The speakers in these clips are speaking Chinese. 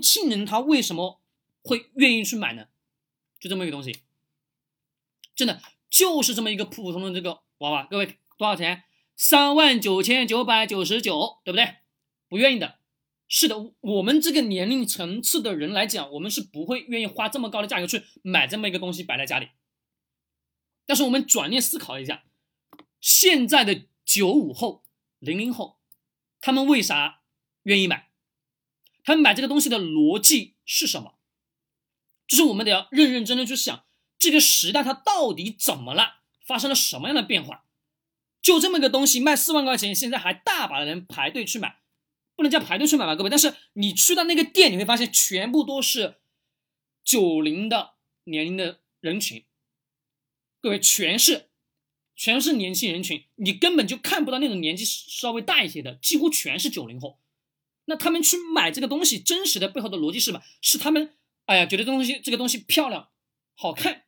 轻人他为什么会愿意去买呢？就这么一个东西，真的就是这么一个普普通通的这个娃娃，各位多少钱？三万九千九百九十九，对不对？不愿意的，是的，我们这个年龄层次的人来讲，我们是不会愿意花这么高的价格去买这么一个东西摆在家里。但是我们转念思考一下，现在的九五后、零零后，他们为啥愿意买？他们买这个东西的逻辑是什么？就是我们得要认认真真去想，这个时代它到底怎么了，发生了什么样的变化？就这么个东西卖四万块钱，现在还大把的人排队去买，不能叫排队去买吧，各位。但是你去到那个店，你会发现全部都是九零的年龄的人群，各位全是全是年轻人群，你根本就看不到那种年纪稍微大一些的，几乎全是九零后。那他们去买这个东西，真实的背后的逻辑是什么？是他们哎呀觉得这东西这个东西漂亮、好看。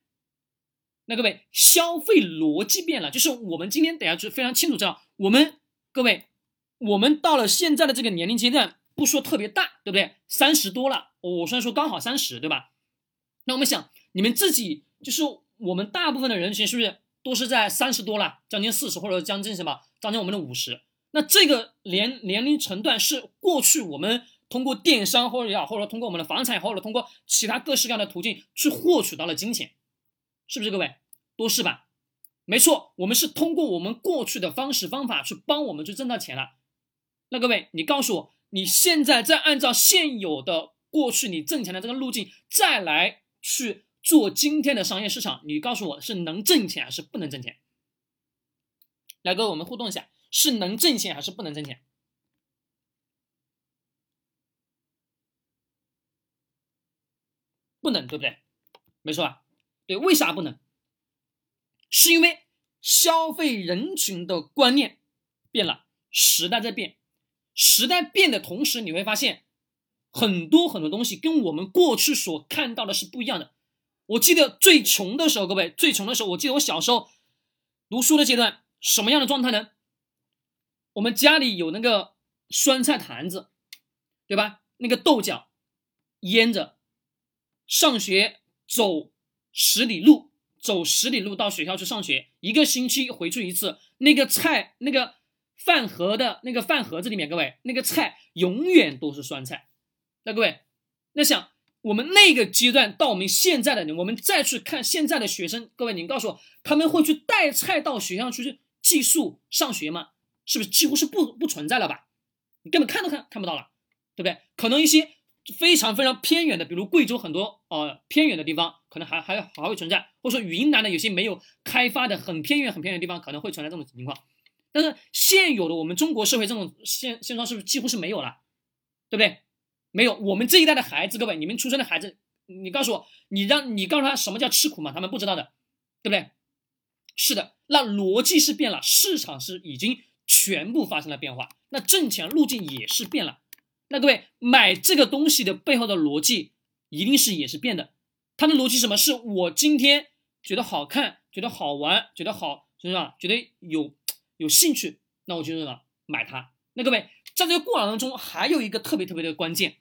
那各位，消费逻辑变了，就是我们今天等下就非常清楚知道，我们各位，我们到了现在的这个年龄阶段，不说特别大，对不对？三十多了，我虽然说刚好三十，对吧？那我们想，你们自己就是我们大部分的人群，是不是都是在三十多了，将近四十或者将近什么，将近我们的五十？那这个年年龄层段是过去我们通过电商或者也好，或者通过我们的房产，或者通过其他各式各样的途径去获取到了金钱。是不是各位都是吧？没错，我们是通过我们过去的方式方法去帮我们去挣到钱了。那各位，你告诉我，你现在再按照现有的过去你挣钱的这个路径再来去做今天的商业市场，你告诉我是能挣钱还是不能挣钱？来，各位，我们互动一下，是能挣钱还是不能挣钱？不能，对不对？没错吧？对，为啥不能？是因为消费人群的观念变了，时代在变，时代变的同时，你会发现很多很多东西跟我们过去所看到的是不一样的。我记得最穷的时候，各位最穷的时候，我记得我小时候读书的阶段，什么样的状态呢？我们家里有那个酸菜坛子，对吧？那个豆角腌着，上学走。十里路，走十里路到学校去上学，一个星期回去一次。那个菜，那个饭盒的那个饭盒子里面，各位，那个菜永远都是酸菜。那各位，那想我们那个阶段到我们现在的，我们再去看现在的学生，各位，您告诉我，他们会去带菜到学校去寄宿上学吗？是不是几乎是不不存在了吧？你根本看都看看不到了，对不对？可能一些。非常非常偏远的，比如贵州很多呃偏远的地方，可能还还还会存在，或者说云南的有些没有开发的很偏远很偏远的地方，可能会存在这种情况。但是现有的我们中国社会这种现现状是不是几乎是没有了？对不对？没有。我们这一代的孩子，各位，你们出生的孩子，你告诉我，你让你告诉他什么叫吃苦吗？他们不知道的，对不对？是的，那逻辑是变了，市场是已经全部发生了变化，那挣钱路径也是变了。那各位买这个东西的背后的逻辑一定是也是变的，它的逻辑什么？是我今天觉得好看，觉得好玩，觉得好，是吧？觉得有有兴趣，那我就什么买它。那各位在这个过程当中还有一个特别特别的关键，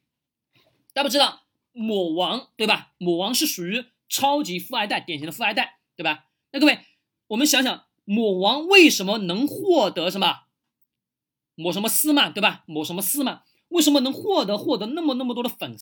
大家不知道某王对吧？某王是属于超级富二代，典型的富二代对吧？那各位我们想想，某王为什么能获得什么某什么丝嘛对吧？某什么丝嘛？为什么能获得获得那么那么多的粉丝